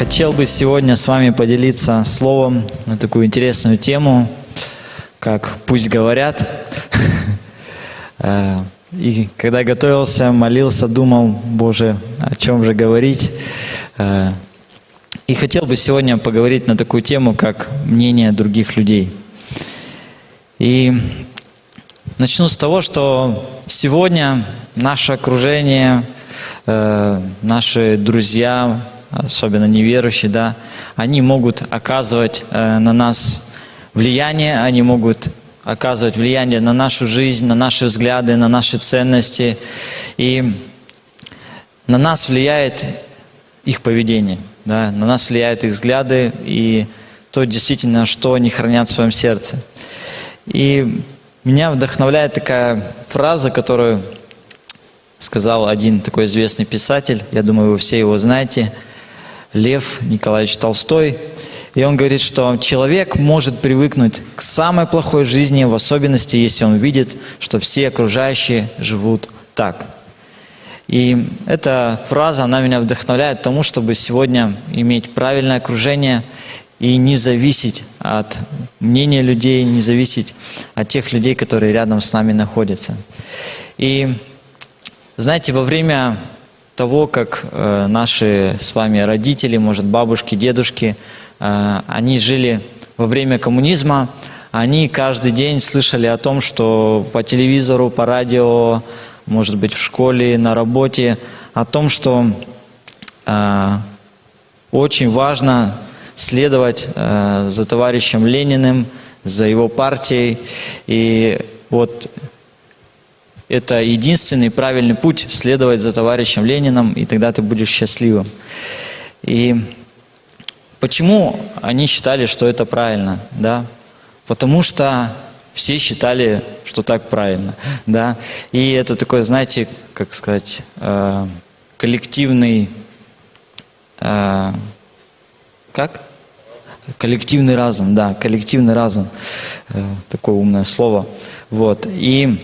Хотел бы сегодня с вами поделиться словом на такую интересную тему, как «Пусть говорят». Э, и когда готовился, молился, думал, Боже, о чем же говорить. Э, и хотел бы сегодня поговорить на такую тему, как мнение других людей. И начну с того, что сегодня наше окружение, э, наши друзья, особенно неверующие, да, они могут оказывать э, на нас влияние, они могут оказывать влияние на нашу жизнь, на наши взгляды, на наши ценности. И на нас влияет их поведение, да, на нас влияют их взгляды и то действительно, что они хранят в своем сердце. И меня вдохновляет такая фраза, которую сказал один такой известный писатель, я думаю, вы все его знаете – Лев Николаевич Толстой. И он говорит, что человек может привыкнуть к самой плохой жизни, в особенности, если он видит, что все окружающие живут так. И эта фраза, она меня вдохновляет тому, чтобы сегодня иметь правильное окружение и не зависеть от мнения людей, не зависеть от тех людей, которые рядом с нами находятся. И знаете, во время того, как э, наши с вами родители, может, бабушки, дедушки, э, они жили во время коммунизма, они каждый день слышали о том, что по телевизору, по радио, может быть, в школе, на работе, о том, что э, очень важно следовать за товарищем Лениным, за его партией. И вот это единственный правильный путь следовать за товарищем Лениным, и тогда ты будешь счастливым. И почему они считали, что это правильно? Да? Потому что все считали, что так правильно. Да? И это такой, знаете, как сказать, э, коллективный... Э, как? Коллективный разум, да, коллективный разум. Э, такое умное слово. Вот. И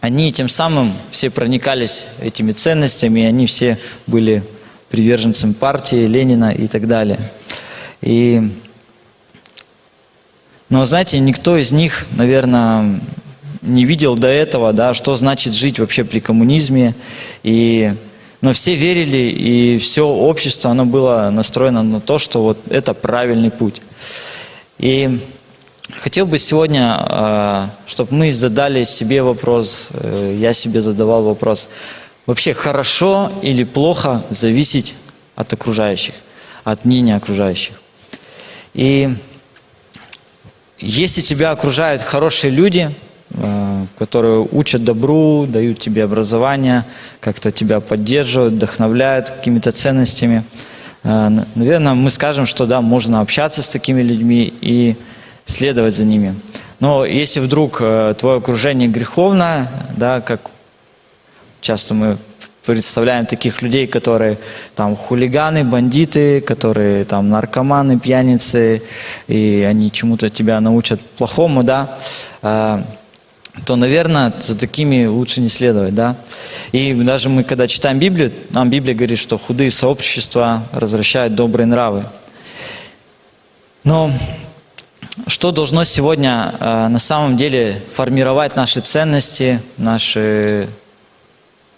они тем самым все проникались этими ценностями, и они все были приверженцем партии, Ленина и так далее. И, но, знаете, никто из них, наверное, не видел до этого, да, что значит жить вообще при коммунизме. И, но все верили, и все общество, оно было настроено на то, что вот это правильный путь. И Хотел бы сегодня, а, чтобы мы задали себе вопрос, э, я себе задавал вопрос, вообще хорошо или плохо зависеть от окружающих, от мнения окружающих. И если тебя окружают хорошие люди, э, которые учат добру, дают тебе образование, как-то тебя поддерживают, вдохновляют какими-то ценностями, э, наверное, мы скажем, что да, можно общаться с такими людьми и следовать за ними. Но если вдруг э, твое окружение греховно, да, как часто мы представляем таких людей, которые там хулиганы, бандиты, которые там наркоманы, пьяницы, и они чему-то тебя научат плохому, да, э, то, наверное, за такими лучше не следовать, да. И даже мы, когда читаем Библию, нам Библия говорит, что худые сообщества развращают добрые нравы. Но что должно сегодня э, на самом деле формировать наши ценности, наши,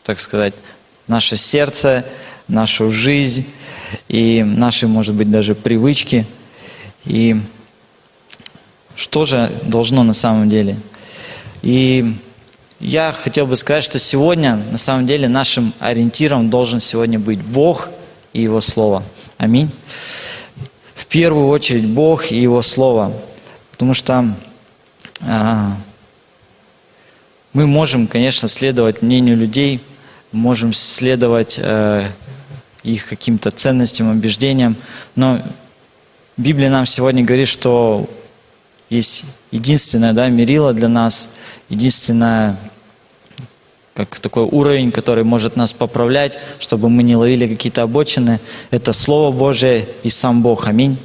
так сказать, наше сердце, нашу жизнь и наши, может быть, даже привычки. И что же должно на самом деле? И я хотел бы сказать, что сегодня на самом деле нашим ориентиром должен сегодня быть Бог и Его Слово. Аминь. В первую очередь Бог и Его Слово. Потому что а, мы можем, конечно, следовать мнению людей, можем следовать а, их каким-то ценностям, убеждениям, но Библия нам сегодня говорит, что есть единственное да, мерило для нас, единственное как такой уровень, который может нас поправлять, чтобы мы не ловили какие-то обочины. Это Слово Божие и сам Бог. Аминь.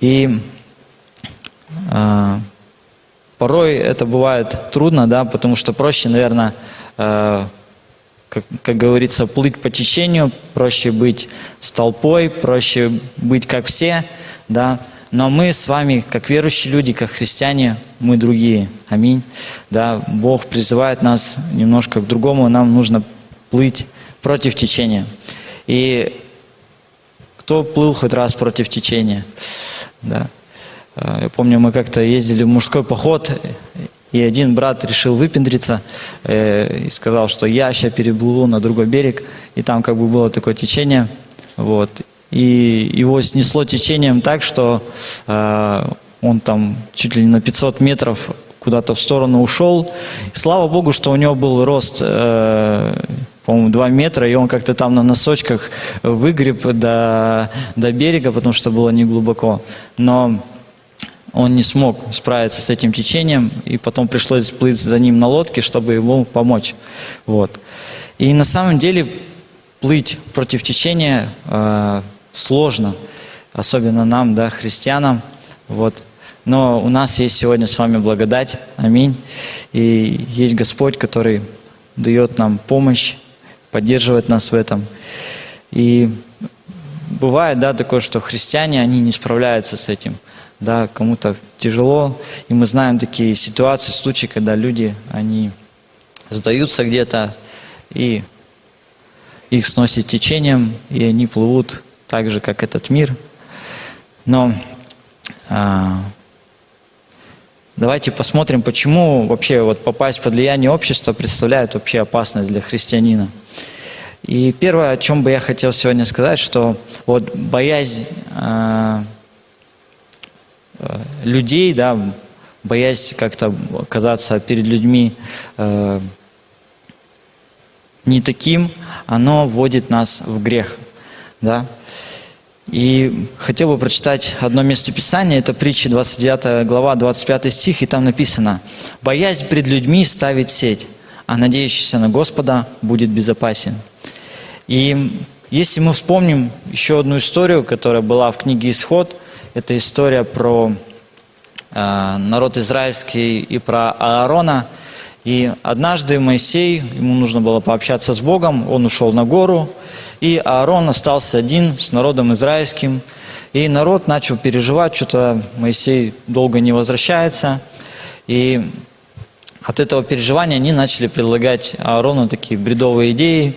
И порой это бывает трудно, да, потому что проще, наверное, а, как, как говорится, плыть по течению, проще быть с толпой, проще быть как все, да, но мы с вами, как верующие люди, как христиане, мы другие. Аминь. Да, Бог призывает нас немножко к другому, нам нужно плыть против течения. И кто плыл хоть раз против течения? Да. А, я помню, мы как-то ездили в мужской поход, и один брат решил выпендриться э, и сказал, что я сейчас переплыву на другой берег, и там как бы было такое течение, вот, и его снесло течением так, что э, он там чуть ли не на 500 метров куда-то в сторону ушел. Слава Богу, что у него был рост, э, по-моему, 2 метра, и он как-то там на носочках выгреб до, до берега, потому что было не глубоко. Но он не смог справиться с этим течением, и потом пришлось плыть за ним на лодке, чтобы ему помочь. Вот. И на самом деле плыть против течения э, сложно, особенно нам, да, христианам. Вот. Но у нас есть сегодня с вами благодать, аминь. И есть Господь, который дает нам помощь, поддерживает нас в этом. И бывает, да, такое, что христиане, они не справляются с этим. Да, кому-то тяжело. И мы знаем такие ситуации, случаи, когда люди, они сдаются где-то, и их сносит течением, и они плывут так же, как этот мир. Но а, давайте посмотрим, почему вообще вот попасть под влияние общества представляет вообще опасность для христианина. И первое, о чем бы я хотел сегодня сказать, что вот боязнь а, людей, да, боязнь как-то оказаться перед людьми а, не таким, оно вводит нас в грех, да. И хотел бы прочитать одно место Писания, это притча 29 глава, 25 стих, и там написано «Боязнь пред людьми ставит сеть, а надеющийся на Господа будет безопасен». И если мы вспомним еще одну историю, которая была в книге «Исход», это история про э, народ израильский и про Аарона. И однажды Моисей, ему нужно было пообщаться с Богом, он ушел на гору, и Аарон остался один с народом израильским. И народ начал переживать, что-то Моисей долго не возвращается. И от этого переживания они начали предлагать Аарону такие бредовые идеи.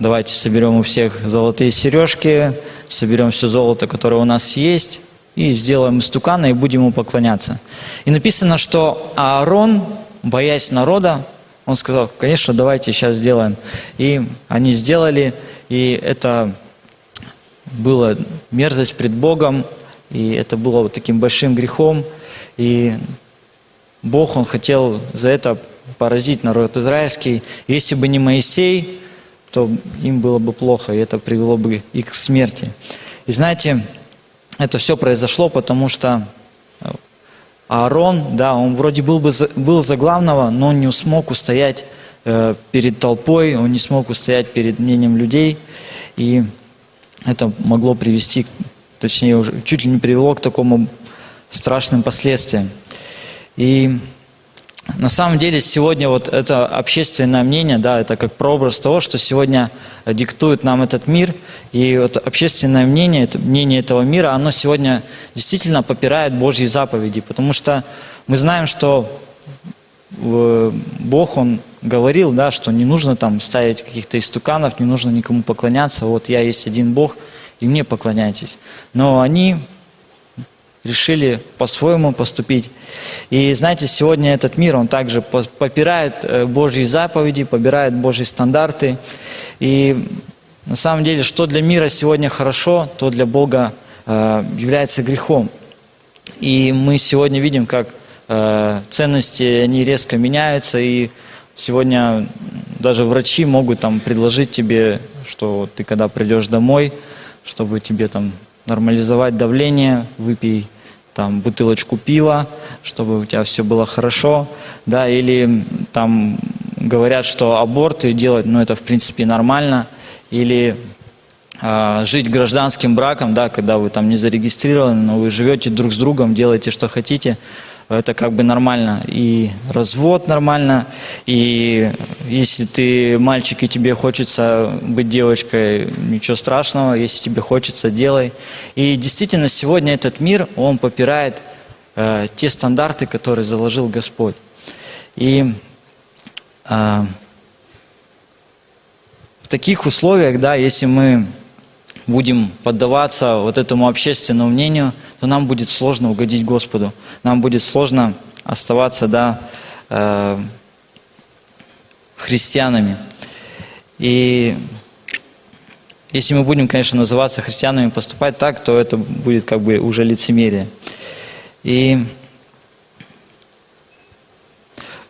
Давайте соберем у всех золотые сережки, соберем все золото, которое у нас есть, и сделаем истукана, и будем ему поклоняться. И написано, что Аарон, боясь народа, он сказал, конечно, давайте сейчас сделаем. И они сделали, и это было мерзость пред Богом, и это было вот таким большим грехом. И Бог, Он хотел за это поразить народ израильский. Если бы не Моисей, то им было бы плохо, и это привело бы их к смерти. И знаете, это все произошло, потому что Аарон, да, он вроде был, бы, был за главного, но он не смог устоять э, перед толпой, он не смог устоять перед мнением людей, и это могло привести, точнее, уже чуть ли не привело к такому страшным последствиям. И на самом деле сегодня вот это общественное мнение, да, это как прообраз того, что сегодня диктует нам этот мир. И вот общественное мнение, это мнение этого мира, оно сегодня действительно попирает Божьи заповеди, потому что мы знаем, что Бог, Он говорил, да, что не нужно там ставить каких-то истуканов, не нужно никому поклоняться, вот я есть один Бог, и мне поклоняйтесь. Но они решили по-своему поступить. И знаете, сегодня этот мир, он также попирает э, Божьи заповеди, попирает Божьи стандарты. И на самом деле, что для мира сегодня хорошо, то для Бога э, является грехом. И мы сегодня видим, как э, ценности, они резко меняются, и сегодня даже врачи могут там предложить тебе, что ты когда придешь домой, чтобы тебе там нормализовать давление, выпей там бутылочку пива, чтобы у тебя все было хорошо, да, или там говорят, что аборты делать, ну это в принципе нормально, или э, жить гражданским браком, да, когда вы там не зарегистрированы, но вы живете друг с другом, делаете что хотите, это как бы нормально. И развод нормально, и если ты мальчик и тебе хочется быть девочкой, ничего страшного, если тебе хочется, делай. И действительно, сегодня этот мир, он попирает э, те стандарты, которые заложил Господь. И э, в таких условиях, да, если мы будем поддаваться вот этому общественному мнению, то нам будет сложно угодить Господу. Нам будет сложно оставаться, да, э, христианами. И если мы будем, конечно, называться христианами, поступать так, то это будет как бы уже лицемерие. И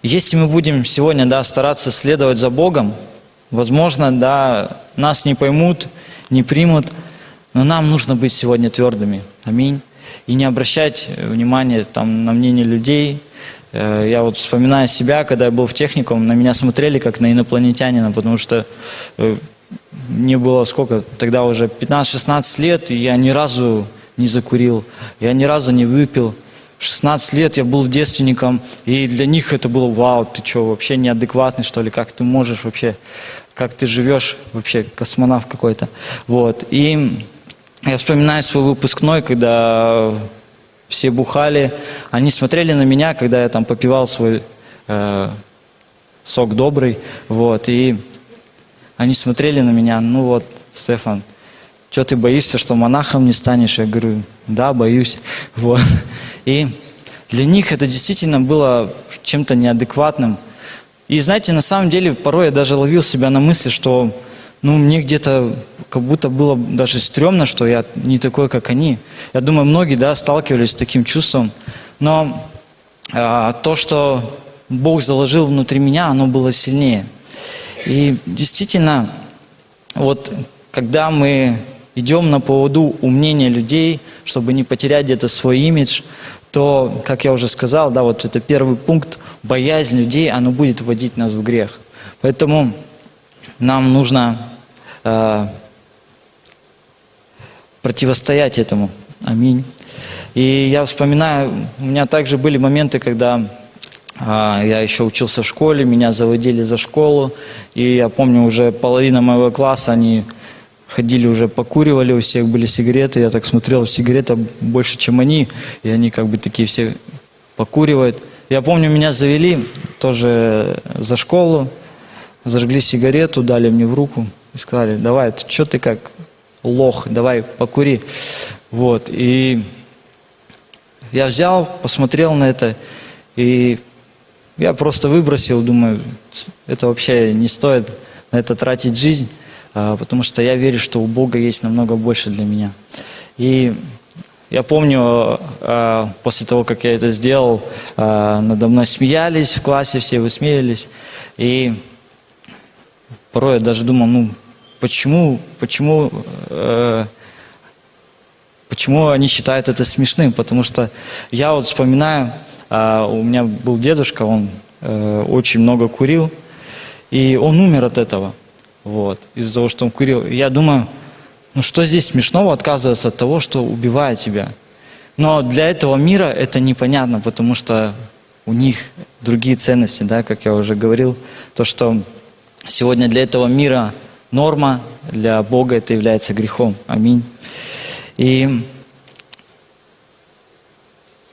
если мы будем сегодня, да, стараться следовать за Богом, возможно, да, нас не поймут, не примут, но нам нужно быть сегодня твердыми. Аминь. И не обращать внимания там, на мнение людей. Э, я вот вспоминаю себя, когда я был в техникум, на меня смотрели как на инопланетянина, потому что э, мне было сколько, тогда уже 15-16 лет, и я ни разу не закурил, я ни разу не выпил. В 16 лет я был девственником, и для них это было, вау, ты что, вообще неадекватный, что ли, как ты можешь вообще, как ты живешь, вообще космонавт какой-то. Вот, и я вспоминаю свой выпускной, когда все бухали, они смотрели на меня, когда я там попивал свой э, сок добрый, вот, и они смотрели на меня, ну вот, Стефан, что ты боишься, что монахом не станешь? Я говорю, да, боюсь. Вот. И для них это действительно было чем-то неадекватным. И знаете, на самом деле, порой я даже ловил себя на мысли, что ну, мне где-то как будто было даже стрёмно, что я не такой, как они. Я думаю, многие, да, сталкивались с таким чувством. Но а, то, что Бог заложил внутри меня, оно было сильнее. И действительно, вот когда мы идем на поводу у мнения людей, чтобы не потерять где-то свой имидж, то, как я уже сказал, да, вот это первый пункт, боязнь людей, оно будет вводить нас в грех. Поэтому нам нужно э, противостоять этому. Аминь. И я вспоминаю, у меня также были моменты, когда а, я еще учился в школе, меня заводили за школу, и я помню, уже половина моего класса, они ходили уже, покуривали, у всех были сигареты, я так смотрел, сигарета больше, чем они, и они как бы такие все покуривают. Я помню, меня завели тоже за школу, зажгли сигарету, дали мне в руку и сказали, давай, что ты как лох, давай покури. Вот, и я взял, посмотрел на это, и я просто выбросил, думаю, это вообще не стоит на это тратить жизнь, потому что я верю, что у Бога есть намного больше для меня. И я помню, а, после того, как я это сделал, а, надо мной смеялись в классе, все высмеялись. И порой я даже думал, ну, почему, почему, э, почему они считают это смешным? Потому что я вот вспоминаю, а, у меня был дедушка, он э, очень много курил, и он умер от этого. Вот, из-за того, что он курил. Я думаю, ну что здесь смешного отказываться от того, что убивает тебя? Но для этого мира это непонятно, потому что у них другие ценности, да, как я уже говорил. То, что сегодня для этого мира норма, для Бога это является грехом. Аминь. И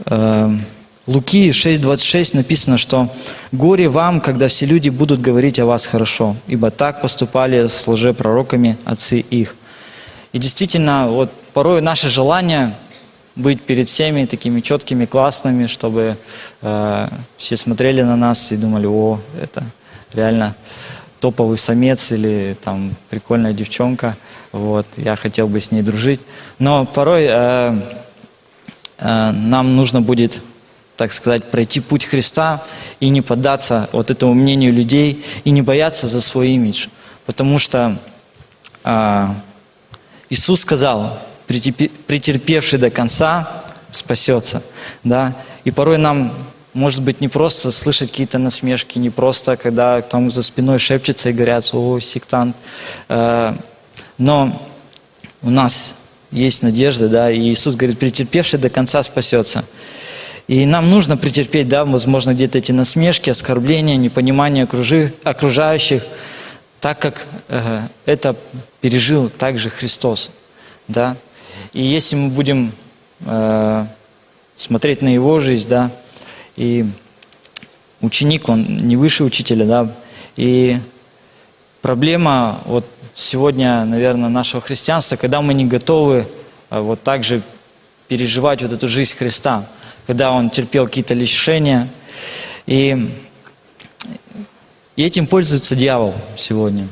э, Луки 6.26 написано, что «Горе вам, когда все люди будут говорить о вас хорошо, ибо так поступали с лжепророками отцы их». И действительно, вот порой наше желание быть перед всеми такими четкими, классными, чтобы э, все смотрели на нас и думали, о, это реально топовый самец или там прикольная девчонка, вот, я хотел бы с ней дружить. Но порой э, э, нам нужно будет так сказать, пройти путь Христа и не поддаться вот этому мнению людей и не бояться за свой имидж. Потому что а, Иисус сказал, претерпевший до конца спасется. Да? И порой нам может быть не просто слышать какие-то насмешки, не просто, когда там за спиной шепчется и говорят, о, сектант. А, но у нас есть надежда, да, и Иисус говорит, претерпевший до конца спасется. И нам нужно претерпеть, да, возможно, где-то эти насмешки, оскорбления, непонимание окружи, окружающих, так как э, это пережил также Христос, да. И если мы будем э, смотреть на Его жизнь, да, и ученик, он не выше учителя, да, и проблема вот сегодня, наверное, нашего христианства, когда мы не готовы э, вот так же переживать вот эту жизнь Христа – когда он терпел какие-то лишения. И, и этим пользуется дьявол сегодня.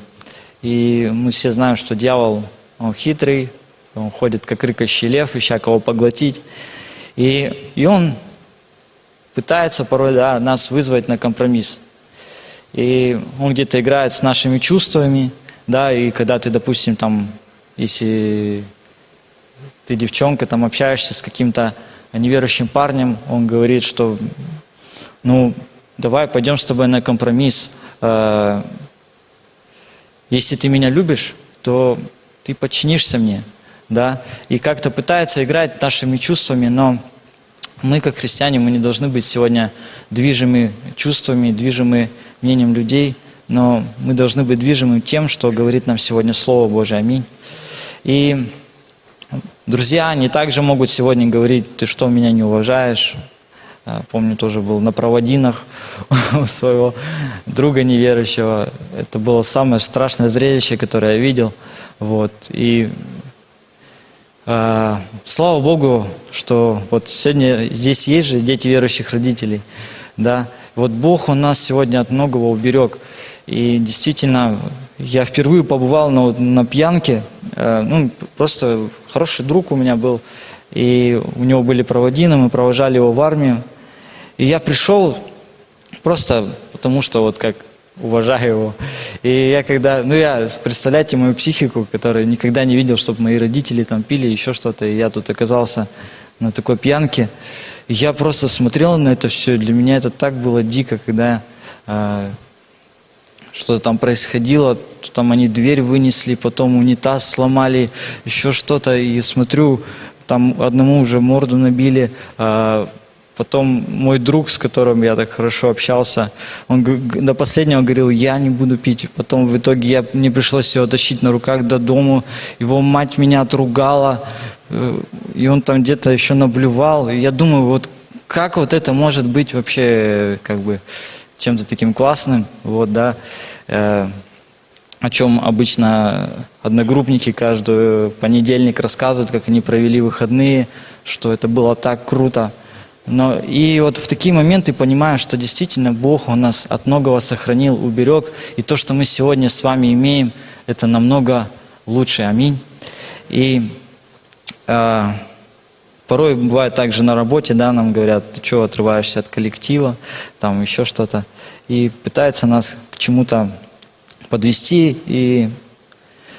И мы все знаем, что дьявол, он хитрый, он ходит как рыкающий лев, ища кого поглотить. И, и он пытается порой да, нас вызвать на компромисс. И он где-то играет с нашими чувствами, да, и когда ты, допустим, там, если ты девчонка, там общаешься с каким-то неверующим парнем, он говорит, что ну, давай пойдем с тобой на компромисс. Э, если ты меня любишь, то ты подчинишься мне. Да? И как-то пытается играть нашими чувствами, но мы, как христиане, мы не должны быть сегодня движимы чувствами, движимы мнением людей, но мы должны быть движимы тем, что говорит нам сегодня Слово Божие. Аминь. И Друзья, они также могут сегодня говорить, ты что, меня не уважаешь? Помню, тоже был на проводинах у своего друга неверующего. Это было самое страшное зрелище, которое я видел. Вот. И э, слава Богу, что вот сегодня здесь есть же дети верующих родителей. Да? Вот Бог, Он нас сегодня от многого уберег. И действительно, я впервые побывал на, на пьянке. Э, ну, просто хороший друг у меня был. И у него были проводины, мы провожали его в армию. И я пришел просто потому, что вот как уважаю его. И я когда, ну я, представляете мою психику, которую никогда не видел, чтобы мои родители там пили еще что-то, и я тут оказался на такой пьянке. И я просто смотрел на это все, для меня это так было дико, когда э, что-то там происходило, там они дверь вынесли, потом унитаз сломали, еще что-то, и смотрю, там одному уже морду набили, а потом мой друг, с которым я так хорошо общался, он до последнего говорил, я не буду пить. Потом в итоге я, мне пришлось его тащить на руках до дому. Его мать меня отругала, э, и он там где-то еще наблювал. И я думаю, вот как вот это может быть вообще как бы чем-то таким классным, вот, да, э, о чем обычно одногруппники каждый понедельник рассказывают, как они провели выходные, что это было так круто. Но и вот в такие моменты понимаешь, что действительно Бог Он нас от многого сохранил, уберег, и то, что мы сегодня с вами имеем, это намного лучше. Аминь. И э, Порой бывает также на работе, да, нам говорят, ты что, отрываешься от коллектива, там еще что-то. И пытается нас к чему-то подвести. И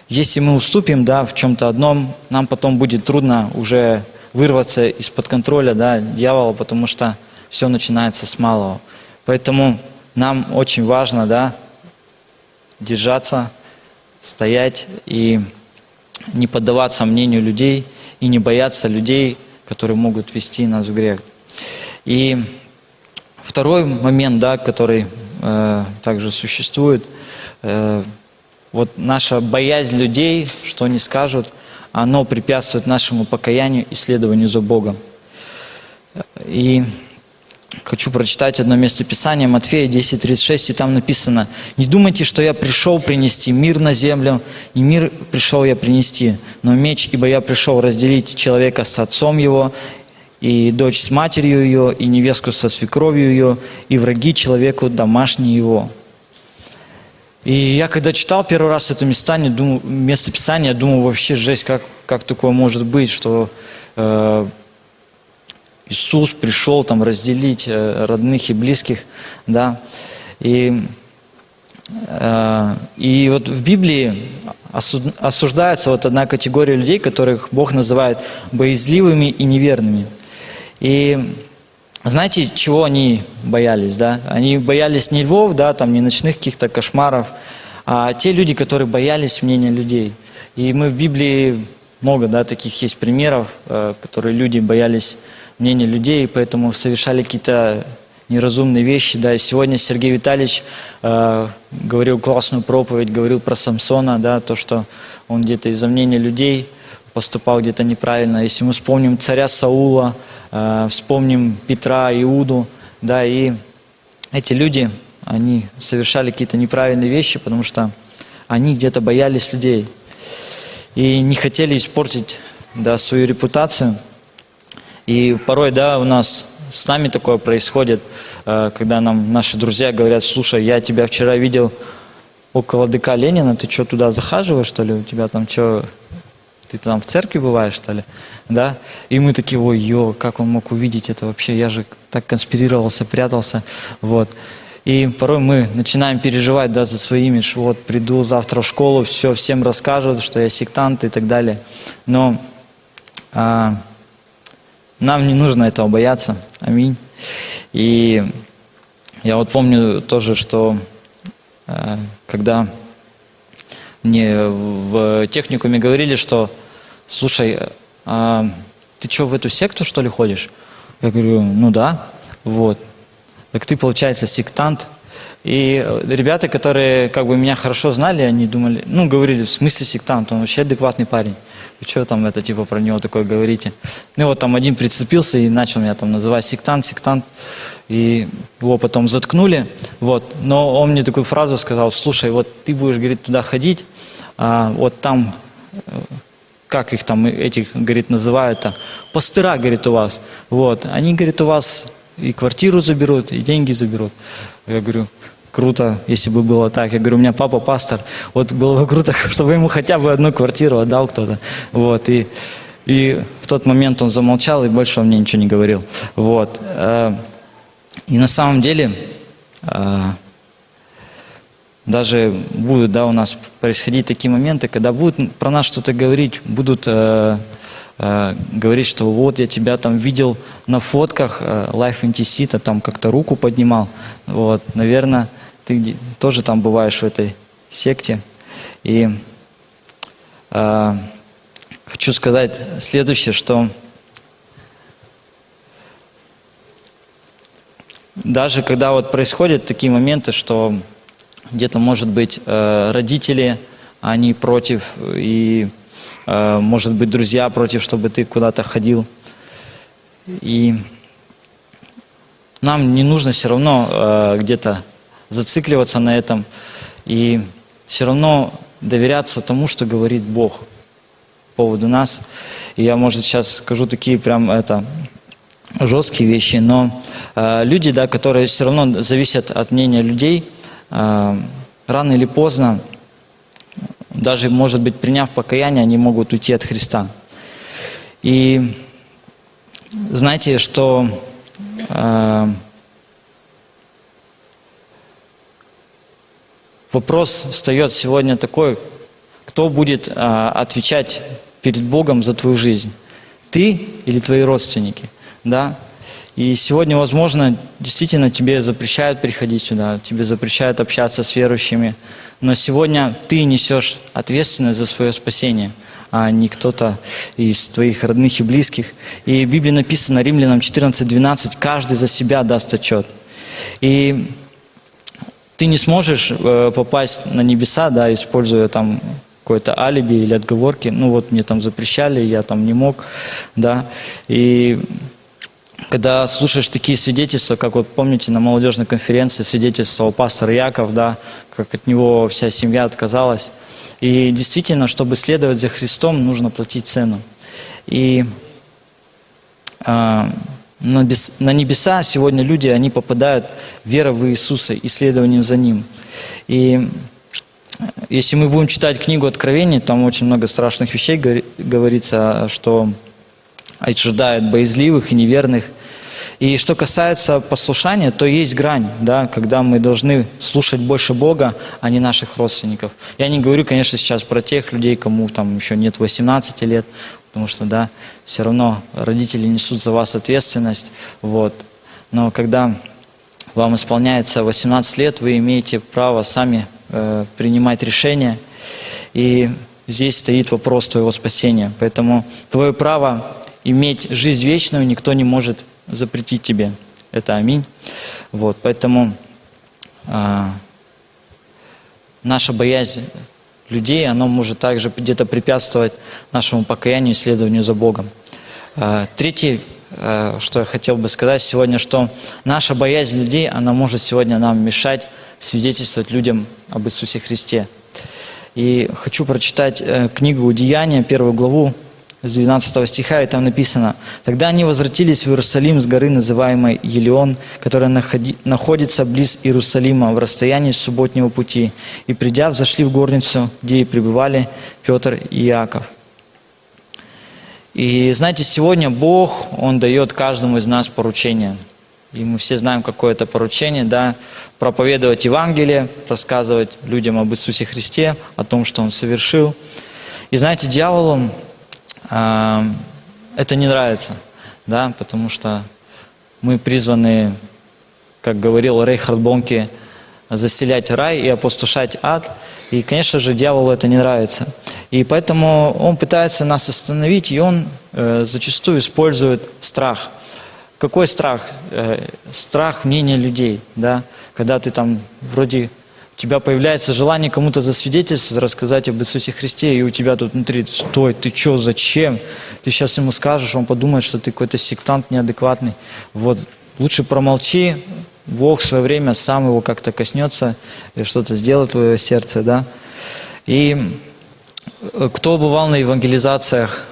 если мы уступим, да, в чем-то одном, нам потом будет трудно уже вырваться из-под контроля, да, дьявола, потому что все начинается с малого. Поэтому нам очень важно, да, держаться, стоять и не поддаваться мнению людей и не бояться людей, которые могут вести нас в грех. И второй момент, да, который э, также существует, э, вот наша боязнь людей, что они скажут, оно препятствует нашему покаянию и следованию за Богом. И Хочу прочитать одно место Писания, Матфея 10.36, и там написано, «Не думайте, что я пришел принести мир на землю, не мир пришел я принести, но меч, ибо я пришел разделить человека с отцом его, и дочь с матерью ее, и невестку со свекровью ее, и враги человеку домашние его». И я когда читал первый раз это местание, думал, место Писания, думал, вообще жесть, как, как такое может быть, что э, Иисус пришел там разделить э, родных и близких, да, и, э, и вот в Библии осуждается вот одна категория людей, которых Бог называет боязливыми и неверными. И знаете, чего они боялись, да? Они боялись не львов, да, там, не ночных каких-то кошмаров, а те люди, которые боялись мнения людей. И мы в Библии много, да, таких есть примеров, э, которые люди боялись мнение людей, поэтому совершали какие-то неразумные вещи. Да. И сегодня Сергей Витальевич э, говорил классную проповедь, говорил про Самсона, да, то, что он где-то из-за мнения людей поступал где-то неправильно. Если мы вспомним царя Саула, э, вспомним Петра, Иуду, да, и эти люди, они совершали какие-то неправильные вещи, потому что они где-то боялись людей и не хотели испортить да, свою репутацию. И порой, да, у нас с нами такое происходит, э, когда нам наши друзья говорят, слушай, я тебя вчера видел около ДК Ленина, ты что, туда захаживаешь, что ли? У тебя там что, ты там в церкви бываешь, что ли? Да? И мы такие, ой, ё, как он мог увидеть это вообще? Я же так конспирировался, прятался. Вот. И порой мы начинаем переживать да, за свой имидж. Вот, приду завтра в школу, все, всем расскажут, что я сектант и так далее. Но а, нам не нужно этого бояться. Аминь. И я вот помню тоже, что э, когда мне в техникуме говорили, что, слушай, а ты что, в эту секту, что ли, ходишь? Я говорю, ну да, вот. Так ты, получается, сектант. И ребята, которые как бы меня хорошо знали, они думали, ну, говорили, в смысле сектант, он вообще адекватный парень. Вы что там это, типа, про него такое говорите? Ну, вот там один прицепился и начал меня там называть сектант, сектант. И его потом заткнули, вот. Но он мне такую фразу сказал, слушай, вот ты будешь, говорит, туда ходить, а вот там, э, как их там, этих, говорит, называют, -то, пастыра, говорит, у вас. Вот. Они, говорит, у вас и квартиру заберут, и деньги заберут. Я говорю, круто, если бы было так. Я говорю, у меня папа пастор, вот было бы круто, чтобы ему хотя бы одну квартиру отдал кто-то. Вот, и, и в тот момент он замолчал и больше он мне ничего не говорил. Вот. Э, и на самом деле, э, даже будут да, у нас происходить такие моменты, когда будут про нас что-то говорить, будут э, говорить, что вот я тебя там видел на фотках Life NTC, ты там как-то руку поднимал. Вот, наверное, ты тоже там бываешь в этой секте. И э, хочу сказать следующее, что даже когда вот происходят такие моменты, что где-то, может быть, э, родители, они против, и, э, может быть, друзья против, чтобы ты куда-то ходил. И нам не нужно все равно э, где-то зацикливаться на этом и все равно доверяться тому, что говорит Бог по поводу нас. И я, может, сейчас скажу такие прям это жесткие вещи, но э, люди, да, которые все равно зависят от мнения людей, э, рано или поздно, даже, может быть, приняв покаяние, они могут уйти от Христа. И знаете, что э, Вопрос встает сегодня такой, кто будет а, отвечать перед Богом за твою жизнь? Ты или твои родственники? Да? И сегодня, возможно, действительно тебе запрещают приходить сюда, тебе запрещают общаться с верующими, но сегодня ты несешь ответственность за свое спасение, а не кто-то из твоих родных и близких. И в Библии написано, Римлянам 14:12, каждый за себя даст отчет. И ты не сможешь э, попасть на небеса, да, используя там какое-то алиби или отговорки. Ну вот мне там запрещали, я там не мог, да. И когда слушаешь такие свидетельства, как вот помните на молодежной конференции свидетельствовал пастор Яков, да, как от него вся семья отказалась. И действительно, чтобы следовать за Христом, нужно платить цену. И э, на небеса сегодня люди, они попадают верой в Иисуса, исследованием за Ним. И если мы будем читать книгу Откровений, там очень много страшных вещей говорится, что ожидает боязливых и неверных. И что касается послушания, то есть грань, да, когда мы должны слушать больше Бога, а не наших родственников. Я не говорю, конечно, сейчас про тех людей, кому там еще нет 18 лет, потому что, да, все равно родители несут за вас ответственность, вот. Но когда вам исполняется 18 лет, вы имеете право сами э, принимать решения, и здесь стоит вопрос твоего спасения. Поэтому твое право иметь жизнь вечную никто не может запретить тебе. Это аминь. Вот, поэтому а, наша боязнь людей, она может также где-то препятствовать нашему покаянию и следованию за Богом. А, третий, а, что я хотел бы сказать сегодня, что наша боязнь людей, она может сегодня нам мешать свидетельствовать людям об Иисусе Христе. И хочу прочитать э, книгу «Деяния», первую главу, с 12 стиха, и там написано, «Тогда они возвратились в Иерусалим с горы, называемой Елеон, которая находи, находится близ Иерусалима, в расстоянии субботнего пути, и, придя, зашли в горницу, где и пребывали Петр и Иаков». И знаете, сегодня Бог, Он дает каждому из нас поручение. И мы все знаем, какое это поручение, да, проповедовать Евангелие, рассказывать людям об Иисусе Христе, о том, что Он совершил. И знаете, дьяволом это не нравится, да, потому что мы призваны, как говорил Рейхард Бонке, заселять рай и опустошать ад. И, конечно же, дьяволу это не нравится. И поэтому он пытается нас остановить, и он э, зачастую использует страх. Какой страх? Э, страх мнения людей, да? Когда ты там вроде у тебя появляется желание кому-то засвидетельствовать, рассказать об Иисусе Христе, и у тебя тут внутри, стой, ты что, зачем? Ты сейчас ему скажешь, он подумает, что ты какой-то сектант неадекватный. Вот, лучше промолчи, Бог в свое время сам его как-то коснется и что-то сделает в твое сердце, да? И э, кто бывал на евангелизациях,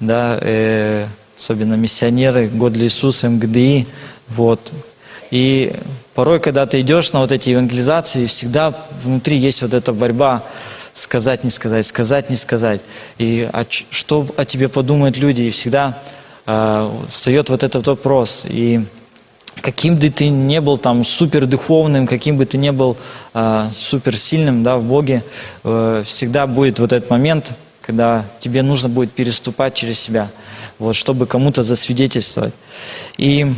да, э, особенно миссионеры, Год для Иисуса, МГДИ, вот, и порой, когда ты идешь на вот эти евангелизации, всегда внутри есть вот эта борьба сказать, не сказать, сказать, не сказать. И а, что о тебе подумают люди? И всегда э, встает вот этот вопрос. И каким бы ты не был там супер духовным, каким бы ты не был э, супер сильным да, в Боге, э, всегда будет вот этот момент, когда тебе нужно будет переступать через себя, вот, чтобы кому-то засвидетельствовать. И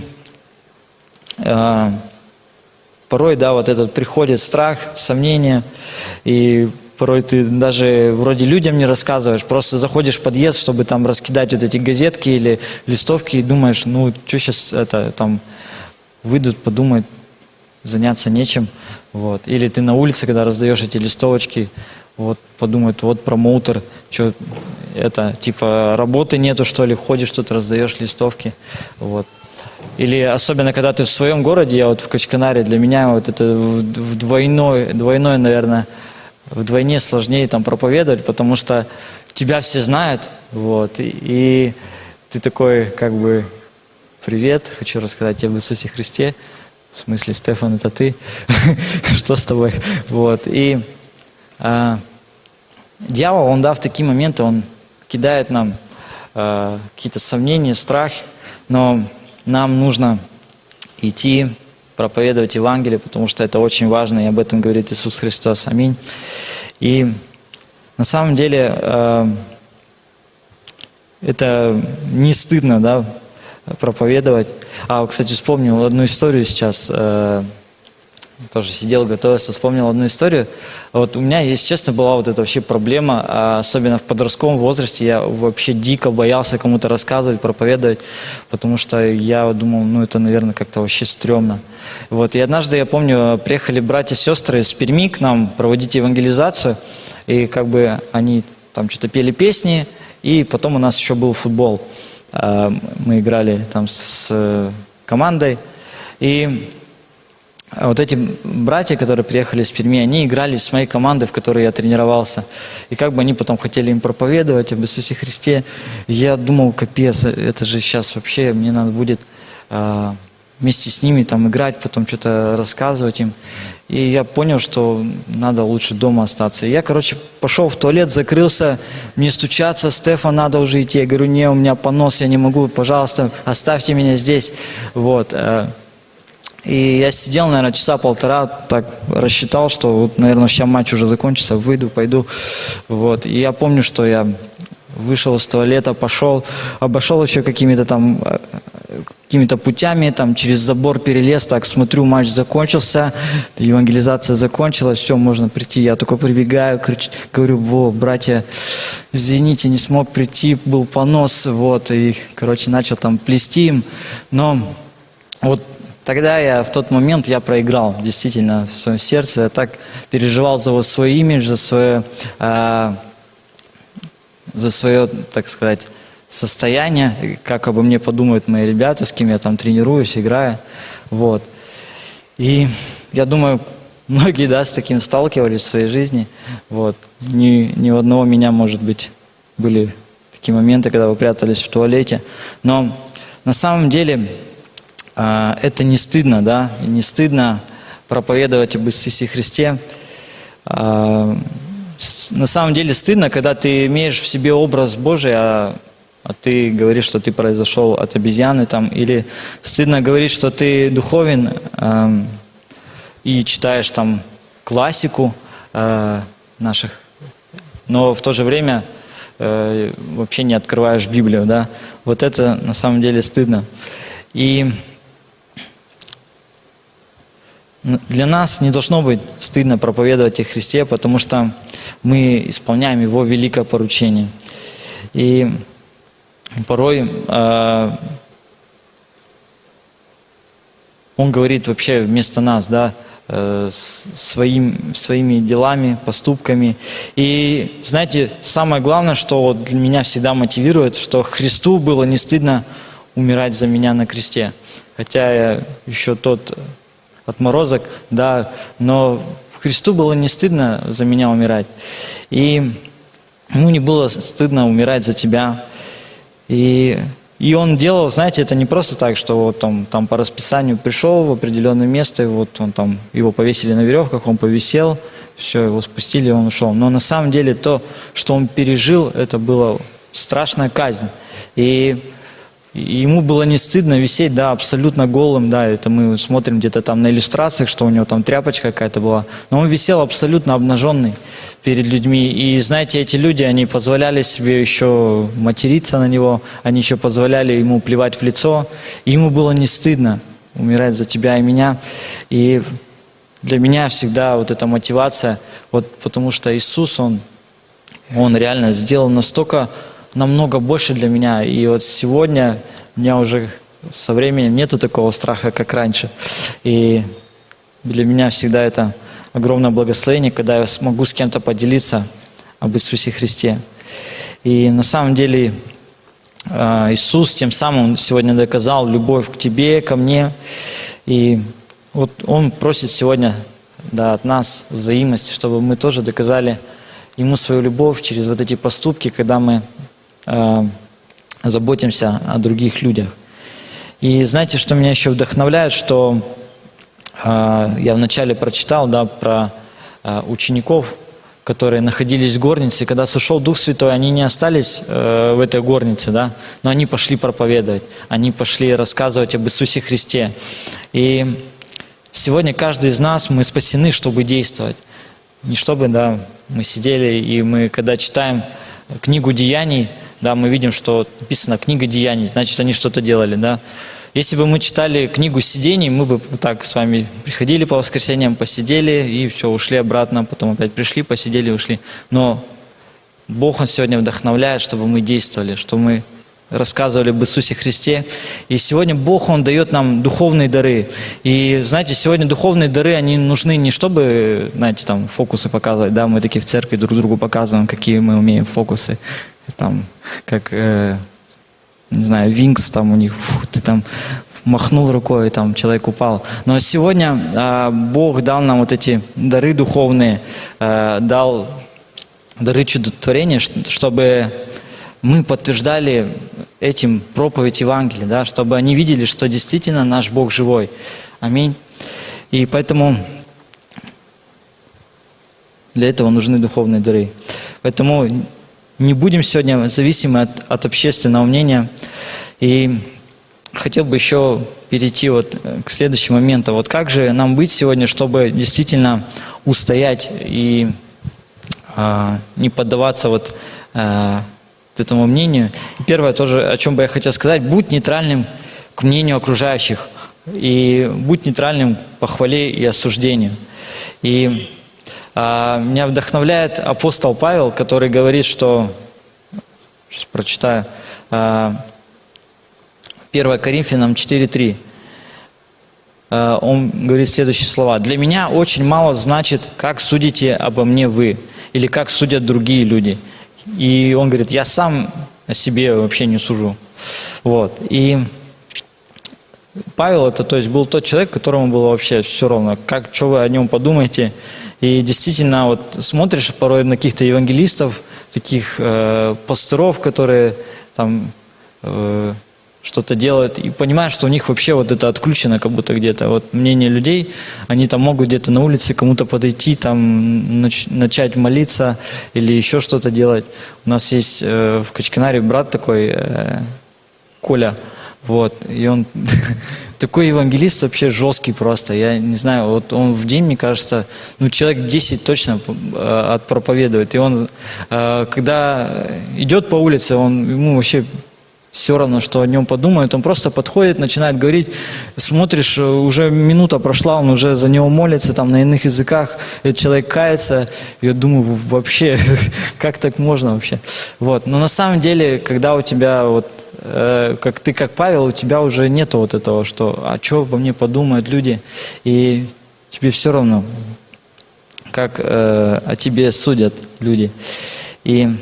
э, порой, да, вот этот приходит страх, сомнение, и порой ты даже вроде людям не рассказываешь, просто заходишь в подъезд, чтобы там раскидать вот эти газетки или листовки, и думаешь, ну, что сейчас это там выйдут, подумают, заняться нечем, вот. Или ты на улице, когда раздаешь эти листовочки, вот подумают, вот промоутер, что это, типа, работы нету, что ли, ходишь тут, раздаешь листовки, вот. Или особенно, когда ты в своем городе, я вот в Качканаре, для меня вот это вдвойной, двойной, наверное, вдвойне сложнее там проповедовать, потому что тебя все знают, вот, и, и ты такой, как бы, привет, хочу рассказать тебе об Иисусе Христе, в смысле, Стефан, это ты, что с тобой, вот, и а, дьявол, он, да, в такие моменты, он кидает нам а, какие-то сомнения, страх, но нам нужно идти, проповедовать Евангелие, потому что это очень важно, и об этом говорит Иисус Христос. Аминь. И на самом деле э, это не стыдно, да, проповедовать. А, кстати, вспомнил одну историю сейчас. Э, тоже сидел, готовился, вспомнил одну историю. Вот у меня, если честно, была вот эта вообще проблема, а особенно в подростковом возрасте, я вообще дико боялся кому-то рассказывать, проповедовать, потому что я думал, ну это, наверное, как-то вообще стрёмно. Вот, и однажды, я помню, приехали братья-сестры из Перми к нам проводить евангелизацию, и как бы они там что-то пели песни, и потом у нас еще был футбол. А, мы играли там с э, командой, и вот эти братья, которые приехали из Перми, они играли с моей командой, в которой я тренировался. И как бы они потом хотели им проповедовать об Иисусе Христе. Я думал, капец, это же сейчас вообще, мне надо будет э, вместе с ними там играть, потом что-то рассказывать им. И я понял, что надо лучше дома остаться. И я, короче, пошел в туалет, закрылся, мне стучаться, Стефан, надо уже идти. Я говорю, не, у меня понос, я не могу, пожалуйста, оставьте меня здесь. Вот. И я сидел, наверное, часа полтора, так рассчитал, что, вот, наверное, сейчас матч уже закончится, выйду, пойду. Вот. И я помню, что я вышел из туалета, пошел, обошел еще какими-то там какими-то путями, там через забор перелез, так смотрю, матч закончился, евангелизация закончилась, все, можно прийти. Я только прибегаю, кричу, говорю, во, братья, извините, не смог прийти, был понос, вот, и, короче, начал там плести им. Но вот тогда я, в тот момент я проиграл, действительно, в своем сердце. Я так переживал за вот свой имидж, за свое, э, за свое, так сказать, состояние, как обо мне подумают мои ребята, с кем я там тренируюсь, играю. Вот. И я думаю, многие, да, с таким сталкивались в своей жизни. Вот. Ни, ни у одного меня, может быть, были такие моменты, когда вы прятались в туалете. Но на самом деле это не стыдно, да, не стыдно проповедовать об Иисусе Христе. Э, на самом деле стыдно, когда ты имеешь в себе образ Божий, а, а ты говоришь, что ты произошел от обезьяны там, или стыдно говорить, что ты духовен, э, и читаешь там классику э, наших, но в то же время э, вообще не открываешь Библию, да. Вот это на самом деле стыдно. И для нас не должно быть стыдно проповедовать о Христе, потому что мы исполняем Его великое поручение. И порой э, Он говорит вообще вместо нас, да, Э, своим, своими делами, поступками. И знаете, самое главное, что вот для меня всегда мотивирует, что Христу было не стыдно умирать за меня на кресте. Хотя я еще тот отморозок, да, но Христу было не стыдно за меня умирать. И ему не было стыдно умирать за тебя. И и он делал, знаете, это не просто так, что вот он там по расписанию пришел в определенное место, и вот он там, его повесили на веревках, он повисел, все, его спустили, он ушел. Но на самом деле то, что он пережил, это была страшная казнь. И ему было не стыдно висеть, да, абсолютно голым, да, это мы смотрим где-то там на иллюстрациях, что у него там тряпочка какая-то была. Но он висел абсолютно обнаженный перед людьми. И знаете, эти люди, они позволяли себе еще материться на него, они еще позволяли ему плевать в лицо. И ему было не стыдно умирать за тебя и меня. И для меня всегда вот эта мотивация, вот потому что Иисус, Он, Он реально сделал настолько намного больше для меня. И вот сегодня у меня уже со временем нету такого страха, как раньше. И для меня всегда это огромное благословение, когда я смогу с кем-то поделиться об Иисусе Христе. И на самом деле а, Иисус тем самым сегодня доказал любовь к тебе, ко мне. И вот Он просит сегодня да, от нас взаимности, чтобы мы тоже доказали Ему свою любовь через вот эти поступки, когда мы заботимся о других людях. И знаете, что меня еще вдохновляет, что э, я вначале прочитал да, про э, учеников, которые находились в горнице, и когда сошел Дух Святой, они не остались э, в этой горнице, да, но они пошли проповедовать, они пошли рассказывать об Иисусе Христе. И сегодня каждый из нас, мы спасены, чтобы действовать. Не чтобы, да, мы сидели, и мы, когда читаем книгу Деяний, да, мы видим, что написано книга деяний, значит, они что-то делали, да. Если бы мы читали книгу сидений, мы бы так с вами приходили по воскресеньям, посидели и все, ушли обратно, потом опять пришли, посидели, ушли. Но Бог, Он сегодня вдохновляет, чтобы мы действовали, чтобы мы рассказывали об Иисусе Христе. И сегодня Бог, Он дает нам духовные дары. И знаете, сегодня духовные дары, они нужны не чтобы, знаете, там фокусы показывать, да, мы такие в церкви друг другу показываем, какие мы умеем фокусы там, как, э, не знаю, Винкс там у них, фу, ты там махнул рукой, и там человек упал. Но сегодня э, Бог дал нам вот эти дары духовные, э, дал дары чудотворения, чтобы мы подтверждали этим проповедь Евангелия, да, чтобы они видели, что действительно наш Бог живой. Аминь. И поэтому для этого нужны духовные дары. Поэтому не будем сегодня зависимы от, от общественного мнения. И хотел бы еще перейти вот э, к следующему моменту. Вот как же нам быть сегодня, чтобы действительно устоять и а, не поддаваться вот а, этому мнению. И первое тоже, о чем бы я хотел сказать, будь нейтральным к мнению окружающих и будь нейтральным по хвале и осуждению. И меня вдохновляет апостол Павел, который говорит, что Сейчас прочитаю. 1 Коринфянам 4.3. Он говорит следующие слова. «Для меня очень мало значит, как судите обо мне вы, или как судят другие люди». И он говорит, я сам о себе вообще не сужу. Вот. И Павел это, то есть, был тот человек, которому было вообще все равно, как, что вы о нем подумаете. И действительно, вот смотришь порой на каких-то евангелистов, таких э, пасторов, которые там э, что-то делают, и понимаешь, что у них вообще вот это отключено как будто где-то. Вот мнение людей, они там могут где-то на улице кому-то подойти, там нач- начать молиться или еще что-то делать. У нас есть э, в Качканаре брат такой, э, Коля, вот, и он такой евангелист вообще жесткий просто. Я не знаю, вот он в день, мне кажется, ну, человек 10 точно э, отпроповедует. И он, э, когда идет по улице, он, ему вообще все равно, что о нем подумают. Он просто подходит, начинает говорить, смотришь, уже минута прошла, он уже за него молится, там на иных языках, этот человек кается. Я думаю, вообще, как так можно вообще? Вот. Но на самом деле, когда у тебя вот Э, как ты, как Павел, у тебя уже нет вот этого, что а что обо мне подумают люди, и тебе все равно, как э, о тебе судят люди. И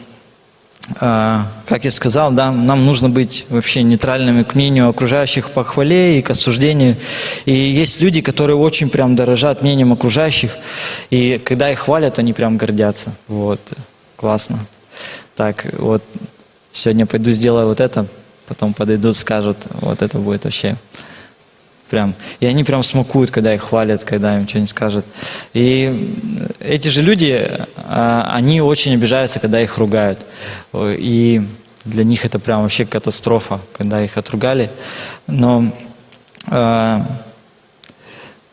э, как я сказал, да, нам нужно быть вообще нейтральными к мнению окружающих по хвале и к осуждению. И есть люди, которые очень прям дорожат мнением окружающих, и когда их хвалят, они прям гордятся. Вот, классно. Так, вот, сегодня пойду сделаю вот это, потом подойдут, скажут, вот это будет вообще прям. И они прям смакуют, когда их хвалят, когда им что-нибудь скажут. И эти же люди, а, они очень обижаются, когда их ругают. И для них это прям вообще катастрофа, когда их отругали. Но а,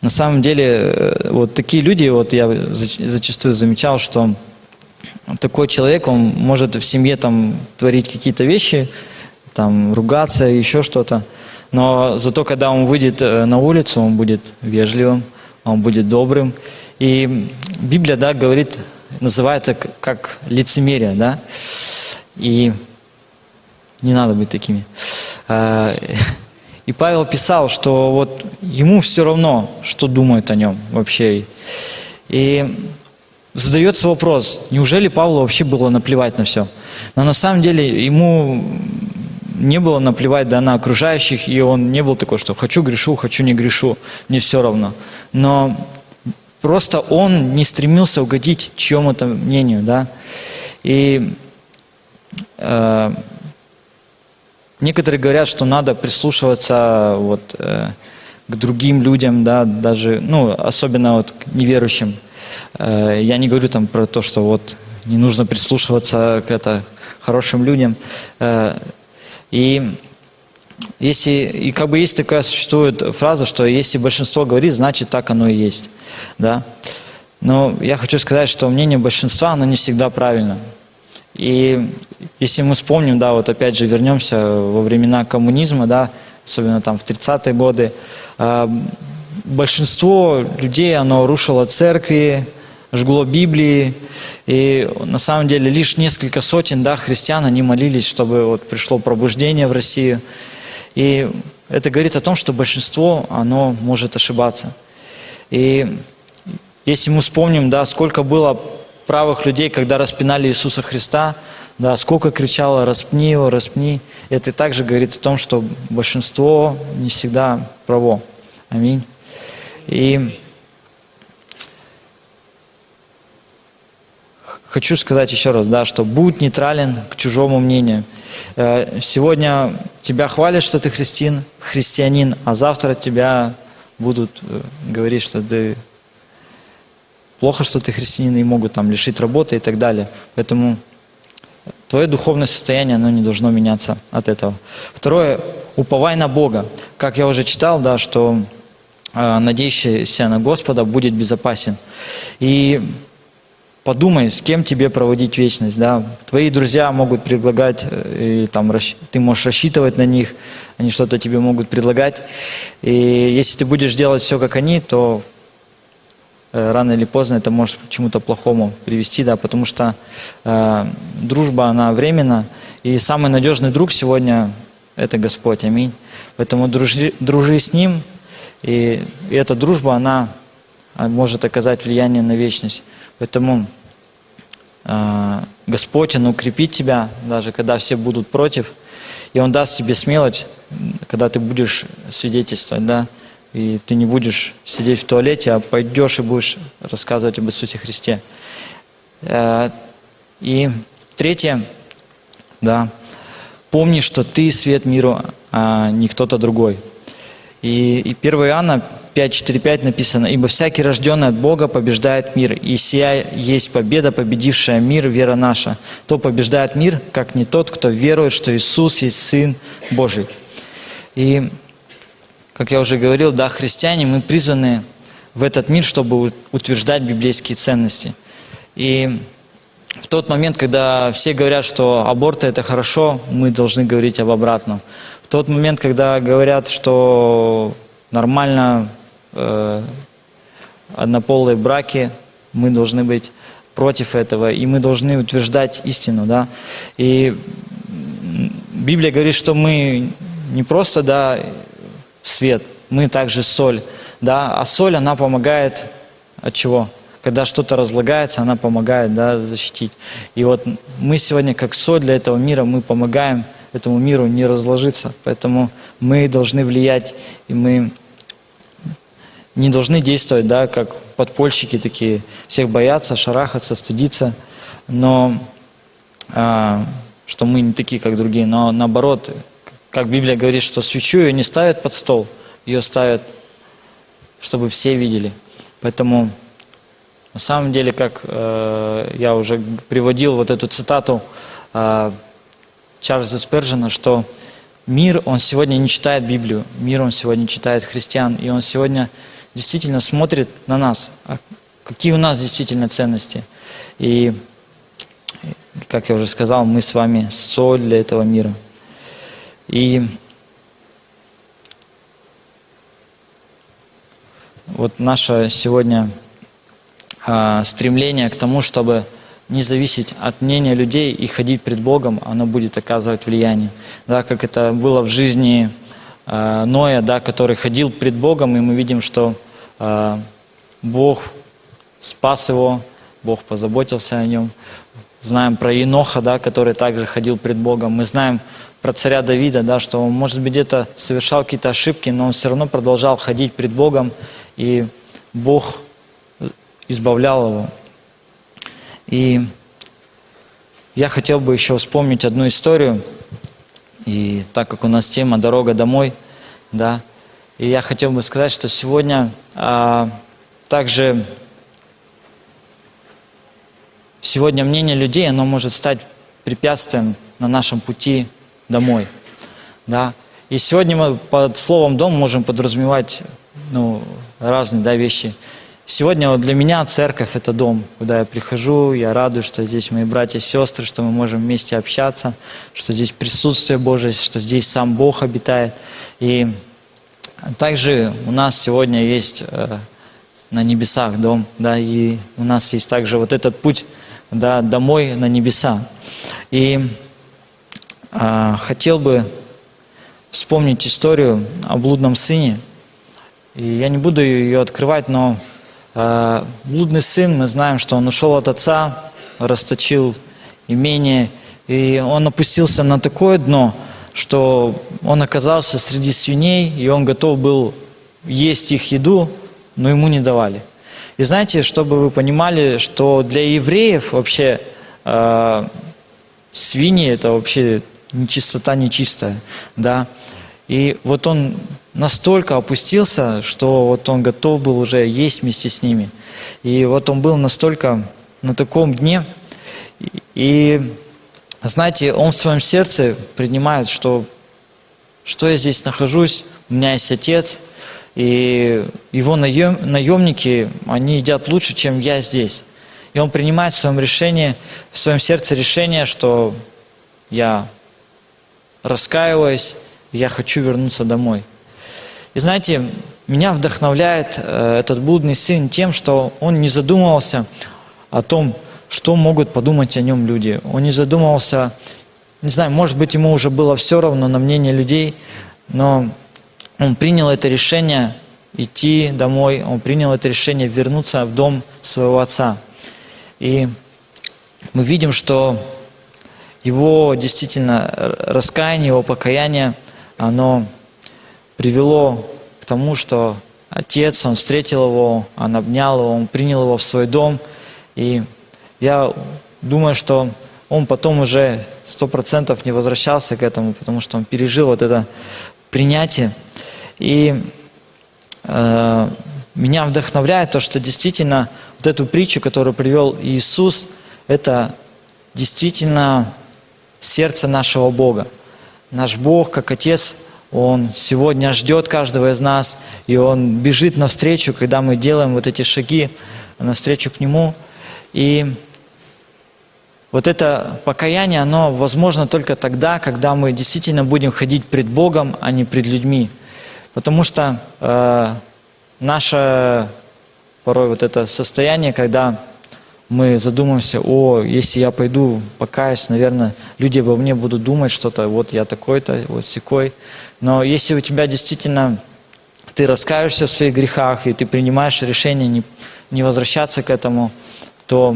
на самом деле э, вот такие люди, вот я зачастую замечал, что такой человек, он может в семье там творить какие-то вещи, там ругаться, еще что-то. Но зато, когда он выйдет э, на улицу, он будет вежливым, он будет добрым. И Библия, да, говорит, называет это как лицемерие, да. И не надо быть такими. А, и Павел писал, что вот ему все равно, что думают о нем вообще. И задается вопрос, неужели Павлу вообще было наплевать на все? Но на самом деле ему не было наплевать да, на окружающих, и он не был такой, что хочу грешу, хочу не грешу, мне все равно. Но просто он не стремился угодить чьему-то мнению, да. И э, некоторые говорят, что надо прислушиваться вот, э, к другим людям, да, даже, ну, особенно вот к неверующим. Э, я не говорю там про то, что вот не нужно прислушиваться к это хорошим людям. Э, и если, и как бы есть такая существует фраза, что если большинство говорит, значит так оно и есть. Да? Но я хочу сказать, что мнение большинства, оно не всегда правильно. И если мы вспомним, да, вот опять же вернемся во времена коммунизма, да, особенно там в 30-е годы, а, большинство людей, оно рушило церкви, жгло Библии, и на самом деле лишь несколько сотен да, христиан, они молились, чтобы вот пришло пробуждение в Россию. И это говорит о том, что большинство, оно может ошибаться. И если мы вспомним, да, сколько было правых людей, когда распинали Иисуса Христа, да, сколько кричало «распни его, распни», это также говорит о том, что большинство не всегда право. Аминь. И хочу сказать еще раз, да, что будь нейтрален к чужому мнению. Э, сегодня тебя хвалят, что ты христиан, христианин, а завтра тебя будут э, говорить, что ты плохо, что ты христианин, и могут там лишить работы и так далее. Поэтому твое духовное состояние, оно не должно меняться от этого. Второе, уповай на Бога. Как я уже читал, да, что э, надеющийся на Господа будет безопасен. И подумай, с кем тебе проводить вечность, да. Твои друзья могут предлагать, э, и там ты можешь рассчитывать на них, они что-то тебе могут предлагать. И если ты будешь делать все, как они, то э, рано или поздно это может к чему-то плохому привести, да, потому что э, дружба, она временна, и самый надежный друг сегодня – это Господь, аминь. Поэтому дружи, дружи с Ним, и, и эта дружба, она может оказать влияние на вечность. Поэтому э, Господь, Он укрепит тебя, даже когда все будут против, и Он даст тебе смелость, когда ты будешь свидетельствовать, да, и ты не будешь сидеть в туалете, а пойдешь и будешь рассказывать об Иисусе Христе. Э, и третье, да, помни, что ты свет миру, а не кто-то другой. И, и 1 Иоанна 5.4.5 написано, «Ибо всякий рожденный от Бога побеждает мир, и сия есть победа, победившая мир, вера наша. То побеждает мир, как не тот, кто верует, что Иисус есть Сын Божий». И, как я уже говорил, да, христиане, мы призваны в этот мир, чтобы утверждать библейские ценности. И в тот момент, когда все говорят, что аборты это хорошо, мы должны говорить об обратном. В тот момент, когда говорят, что нормально э, однополые браки, мы должны быть против этого, и мы должны утверждать истину, да. И Библия говорит, что мы не просто, да, свет, мы также соль, да, а соль, она помогает от чего? Когда что-то разлагается, она помогает, да, защитить. И вот мы сегодня, как соль для этого мира, мы помогаем этому миру не разложиться, поэтому мы должны влиять, и мы не должны действовать, да, как подпольщики такие, всех бояться, шарахаться, стыдиться, но а, что мы не такие, как другие, но наоборот, как Библия говорит, что свечу ее не ставят под стол, ее ставят, чтобы все видели. Поэтому на самом деле, как э, я уже приводил вот эту цитату э, Чарльза Спержина, что мир, он сегодня не читает Библию, мир, он сегодня читает христиан, и он сегодня действительно смотрит на нас, а какие у нас действительно ценности. И, как я уже сказал, мы с вами соль для этого мира. И вот наше сегодня а, стремление к тому, чтобы не зависеть от мнения людей и ходить пред Богом, оно будет оказывать влияние. Да, как это было в жизни э, Ноя, да, который ходил пред Богом, и мы видим, что э, Бог спас его, Бог позаботился о нем. Знаем про Еноха, да, который также ходил пред Богом. Мы знаем про царя Давида, да, что он, может быть, где-то совершал какие-то ошибки, но он все равно продолжал ходить пред Богом, и Бог избавлял его. И я хотел бы еще вспомнить одну историю, и так как у нас тема «Дорога домой», да, и я хотел бы сказать, что сегодня а, также сегодня мнение людей, оно может стать препятствием на нашем пути домой. Да? И сегодня мы под словом «дом» можем подразумевать ну, разные да, вещи. Сегодня вот для меня церковь – это дом, куда я прихожу, я радуюсь, что здесь мои братья и сестры, что мы можем вместе общаться, что здесь присутствие Божие, что здесь сам Бог обитает. И также у нас сегодня есть э, на небесах дом, да, и у нас есть также вот этот путь да, домой на небеса. И э, хотел бы вспомнить историю о блудном сыне. И я не буду ее открывать, но блудный сын, мы знаем, что он ушел от отца, расточил имение, и он опустился на такое дно, что он оказался среди свиней, и он готов был есть их еду, но ему не давали. И знаете, чтобы вы понимали, что для евреев вообще э, свиньи это вообще нечистота нечистая, да. И вот он настолько опустился, что вот он готов был уже есть вместе с ними. И вот он был настолько на таком дне. И знаете, он в своем сердце принимает, что, что я здесь нахожусь, у меня есть отец, и его наем, наемники, они едят лучше, чем я здесь. И он принимает в своем решении, в своем сердце решение, что я раскаиваюсь, я хочу вернуться домой. И знаете, меня вдохновляет э, этот блудный сын тем, что он не задумывался о том, что могут подумать о нем люди. Он не задумывался, не знаю, может быть, ему уже было все равно на мнение людей, но он принял это решение идти домой, он принял это решение вернуться в дом своего отца. И мы видим, что его действительно раскаяние, его покаяние, оно привело к тому, что отец, он встретил его, он обнял его, он принял его в свой дом. И я думаю, что он потом уже сто процентов не возвращался к этому, потому что он пережил вот это принятие. И э, меня вдохновляет то, что действительно вот эту притчу, которую привел Иисус, это действительно сердце нашего Бога. Наш Бог, как Отец, Он сегодня ждет каждого из нас, и Он бежит навстречу, когда мы делаем вот эти шаги навстречу к Нему. И вот это покаяние, оно возможно только тогда, когда мы действительно будем ходить пред Богом, а не пред людьми. Потому что э, наше порой вот это состояние, когда мы задумаемся, о, если я пойду покаюсь, наверное, люди обо мне будут думать что-то, вот я такой-то, вот секой. Но если у тебя действительно ты раскаешься в своих грехах, и ты принимаешь решение не, не возвращаться к этому, то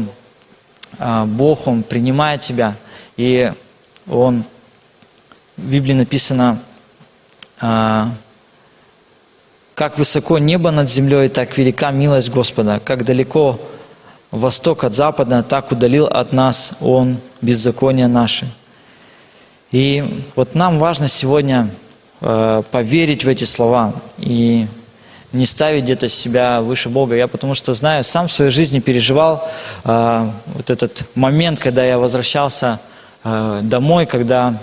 а, Бог, Он принимает тебя, и Он, в Библии написано, а, как высоко небо над землей, так велика милость Господа, как далеко восток от запада, так удалил от нас Он беззакония наши. И вот нам важно сегодня э, поверить в эти слова и не ставить где-то себя выше Бога. Я потому что знаю, сам в своей жизни переживал э, вот этот момент, когда я возвращался э, домой, когда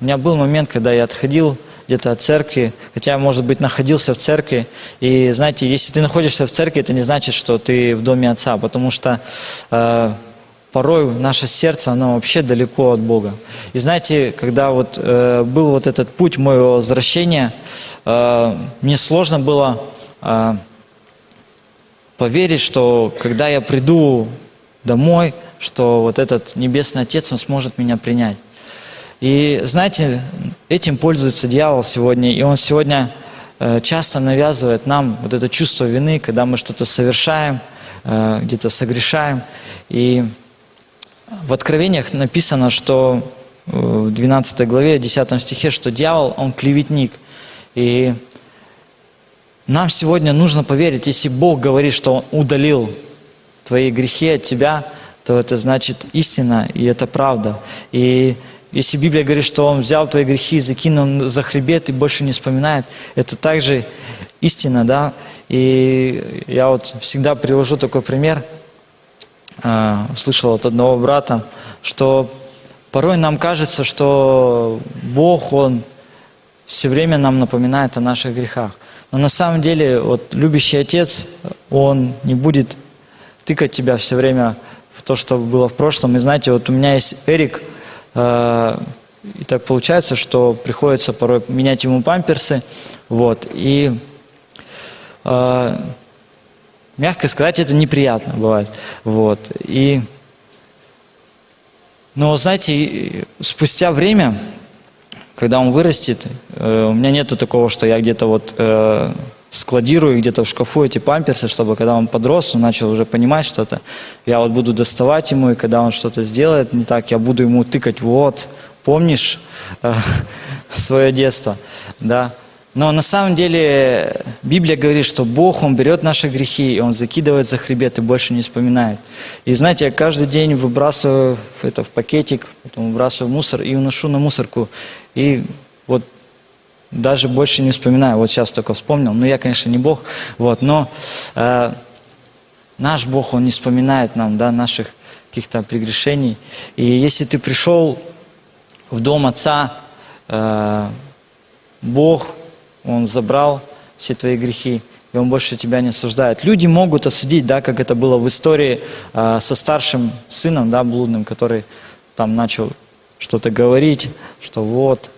у меня был момент, когда я отходил где-то от церкви, хотя, может быть, находился в церкви. И знаете, если ты находишься в церкви, это не значит, что ты в доме Отца, потому что э, порой наше сердце, оно вообще далеко от Бога. И знаете, когда вот э, был вот этот путь моего возвращения, э, мне сложно было э, поверить, что когда я приду домой, что вот этот Небесный Отец, Он сможет меня принять. И знаете, этим пользуется дьявол сегодня, и он сегодня э, часто навязывает нам вот это чувство вины, когда мы что-то совершаем, э, где-то согрешаем. И в Откровениях написано, что э, в 12 главе, 10 стихе, что дьявол, он клеветник. И нам сегодня нужно поверить, если Бог говорит, что Он удалил твои грехи от тебя, то это значит истина, и это правда. И если Библия говорит, что Он взял твои грехи, закинул за хребет и больше не вспоминает, это также истина, да. И я вот всегда привожу такой пример. А, услышал от одного брата, что порой нам кажется, что Бог, Он все время нам напоминает о наших грехах. Но на самом деле, вот любящий отец, он не будет тыкать тебя все время в то, что было в прошлом. И знаете, вот у меня есть Эрик, и так получается, что приходится порой менять ему памперсы. Вот. И э, мягко сказать, это неприятно бывает. Вот. И, но, знаете, спустя время, когда он вырастет, э, у меня нету такого, что я где-то вот э, складирую где-то в шкафу эти памперсы, чтобы когда он подрос, он начал уже понимать что-то. Я вот буду доставать ему, и когда он что-то сделает не так, я буду ему тыкать, вот, помнишь э, свое детство, да. Но на самом деле Библия говорит, что Бог, Он берет наши грехи, и Он закидывает за хребет и больше не вспоминает. И знаете, я каждый день выбрасываю это в пакетик, потом выбрасываю в мусор и уношу на мусорку. И вот даже больше не вспоминаю. Вот сейчас только вспомнил. Но я, конечно, не Бог. Вот, но э, наш Бог, Он не вспоминает нам да, наших каких-то прегрешений. И если ты пришел в дом Отца, э, Бог, Он забрал все твои грехи, и Он больше тебя не осуждает. Люди могут осудить, да, как это было в истории э, со старшим сыном, да, блудным, который там начал что-то говорить, что вот,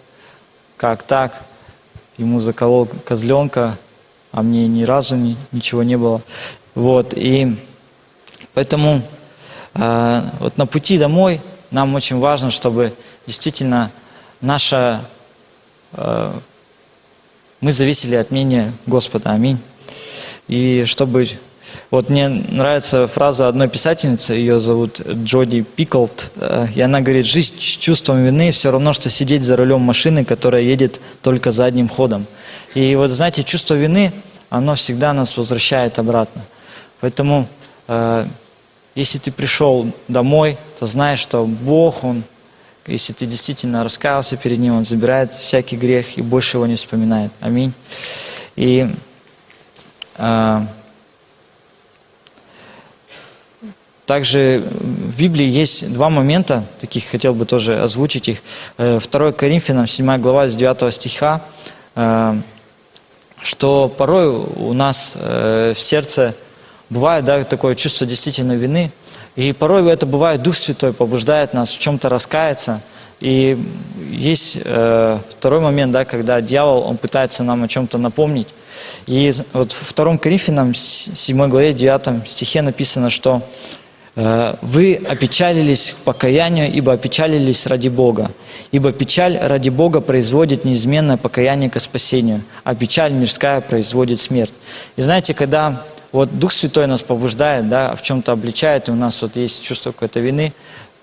как так ему заколол козленка, а мне ни разу ни, ничего не было. Вот, и поэтому э, вот на пути домой нам очень важно, чтобы действительно наша, э, мы зависели от мнения Господа. Аминь. И чтобы вот мне нравится фраза одной писательницы, ее зовут Джоди Пиклд, э, и она говорит, жизнь с чувством вины все равно, что сидеть за рулем машины, которая едет только задним ходом. И вот знаете, чувство вины, оно всегда нас возвращает обратно. Поэтому, э, если ты пришел домой, то знаешь, что Бог, Он, если ты действительно раскаялся перед Ним, Он забирает всякий грех и больше его не вспоминает. Аминь. И э, Также в Библии есть два момента, таких хотел бы тоже озвучить их. 2 э, Коринфянам, 7 глава, с 9 стиха, э, что порой у нас э, в сердце бывает да, такое чувство действительно вины, и порой это бывает, Дух Святой побуждает нас в чем-то раскаяться, и есть э, второй момент, да, когда дьявол, он пытается нам о чем-то напомнить. И вот в 2 Коринфянам, 7 главе, 9 стихе написано, что вы опечалились к покаянию, ибо опечалились ради Бога. Ибо печаль ради Бога производит неизменное покаяние к спасению, а печаль мирская производит смерть. И знаете, когда вот Дух Святой нас побуждает, да, в чем-то обличает, и у нас вот есть чувство какой-то вины,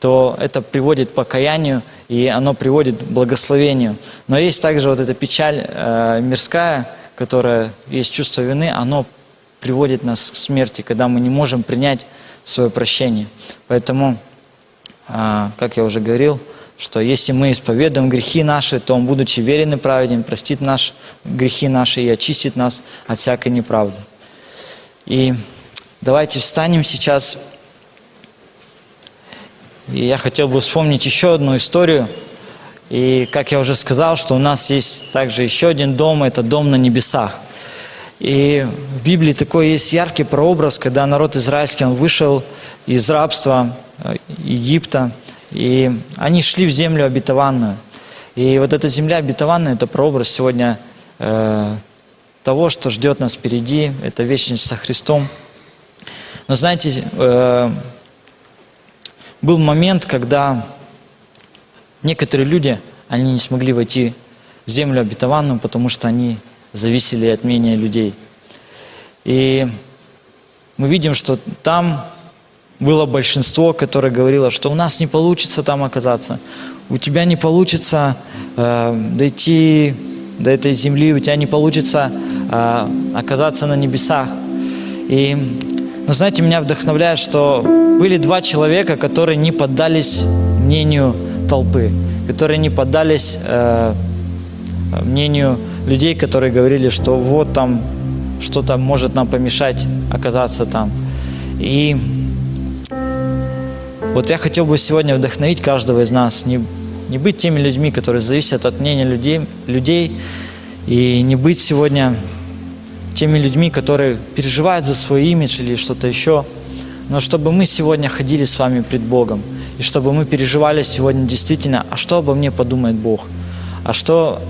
то это приводит к покаянию, и оно приводит к благословению. Но есть также вот эта печаль э, мирская, которая есть чувство вины, оно приводит нас к смерти, когда мы не можем принять свое прощение. Поэтому, а, как я уже говорил, что если мы исповедуем грехи наши, то Он, будучи верен и праведен, простит наш, грехи наши и очистит нас от всякой неправды. И давайте встанем сейчас. И я хотел бы вспомнить еще одну историю. И как я уже сказал, что у нас есть также еще один дом, это дом на небесах. И в Библии такой есть яркий прообраз, когда народ израильский, он вышел из рабства э, Египта, и они шли в землю обетованную. И вот эта земля обетованная, это прообраз сегодня э, того, что ждет нас впереди, это вечность со Христом. Но знаете, э, был момент, когда некоторые люди, они не смогли войти в землю обетованную, потому что они зависели от мнения людей. И мы видим, что там было большинство, которое говорило, что у нас не получится там оказаться, у тебя не получится э, дойти до этой земли, у тебя не получится э, оказаться на небесах. И, но знаете, меня вдохновляет, что были два человека, которые не поддались мнению толпы, которые не поддались э, мнению людей, которые говорили, что вот там что-то может нам помешать оказаться там. И вот я хотел бы сегодня вдохновить каждого из нас, не, не быть теми людьми, которые зависят от мнения людей, людей, и не быть сегодня теми людьми, которые переживают за свой имидж или что-то еще, но чтобы мы сегодня ходили с вами пред Богом, и чтобы мы переживали сегодня действительно, а что обо мне подумает Бог, а что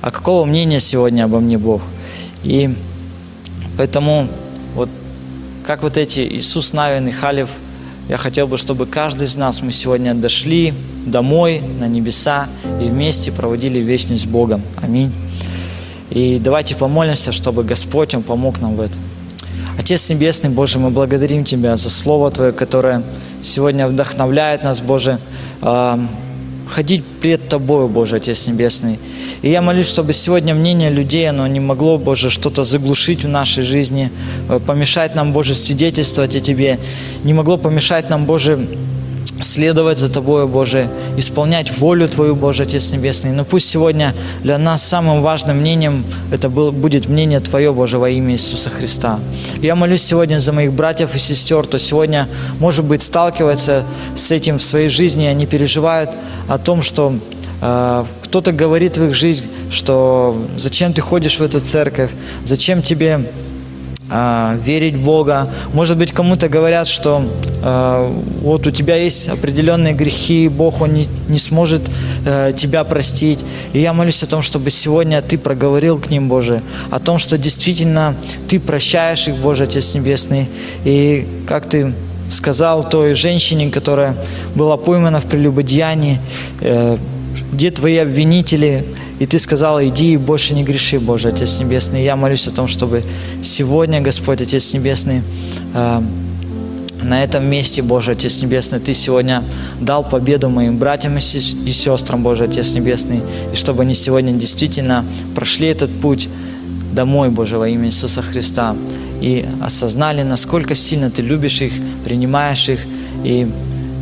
а какого мнения сегодня обо мне Бог. И поэтому вот как вот эти Иисус Навин и Халев, я хотел бы, чтобы каждый из нас, мы сегодня дошли домой, на небеса, и вместе проводили вечность с Богом. Аминь. И давайте помолимся, чтобы Господь, Он помог нам в этом. Отец Небесный, Боже, мы благодарим Тебя за Слово Твое, которое сегодня вдохновляет нас, Боже, ходить пред Тобою, Боже, Отец Небесный. И я молюсь, чтобы сегодня мнение людей, оно не могло, Боже, что-то заглушить в нашей жизни, э, помешать нам, Боже, свидетельствовать о Тебе, не могло помешать нам, Боже, следовать за Тобою, Боже, исполнять волю Твою, Боже, Отец Небесный. Но пусть сегодня для нас самым важным мнением это был, будет мнение Твое, Боже, во имя Иисуса Христа. Я молюсь сегодня за моих братьев и сестер, кто сегодня, может быть, сталкивается с этим в своей жизни, они переживают о том, что э, кто-то говорит в их жизнь, что зачем ты ходишь в эту церковь, зачем тебе а, верить в Бога. Может быть, кому-то говорят, что э, вот у тебя есть определенные грехи, Бог он не, не сможет э, тебя простить. И я молюсь о том, чтобы сегодня ты проговорил к ним, Боже, о том, что действительно ты прощаешь их, Боже, Отец Небесный. И как ты сказал той женщине, которая была поймана в прелюбодеянии, э, где твои обвинители, и ты сказала, иди и больше не греши, Боже, Отец Небесный. Я молюсь о том, чтобы сегодня, Господь, Отец Небесный, э, на этом месте, Боже, Отец Небесный, Ты сегодня дал победу моим братьям и сестрам, Боже, Отец Небесный, и чтобы они сегодня действительно прошли этот путь домой, Боже, во имя Иисуса Христа, и осознали, насколько сильно Ты любишь их, принимаешь их, и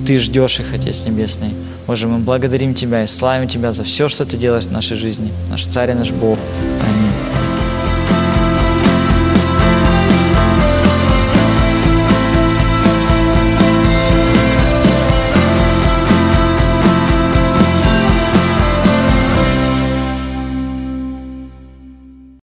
Ты ждешь их, Отец Небесный. Боже, мы благодарим Тебя и славим Тебя за все, что Ты делаешь в нашей жизни. Наш Царь и наш Бог. Аминь.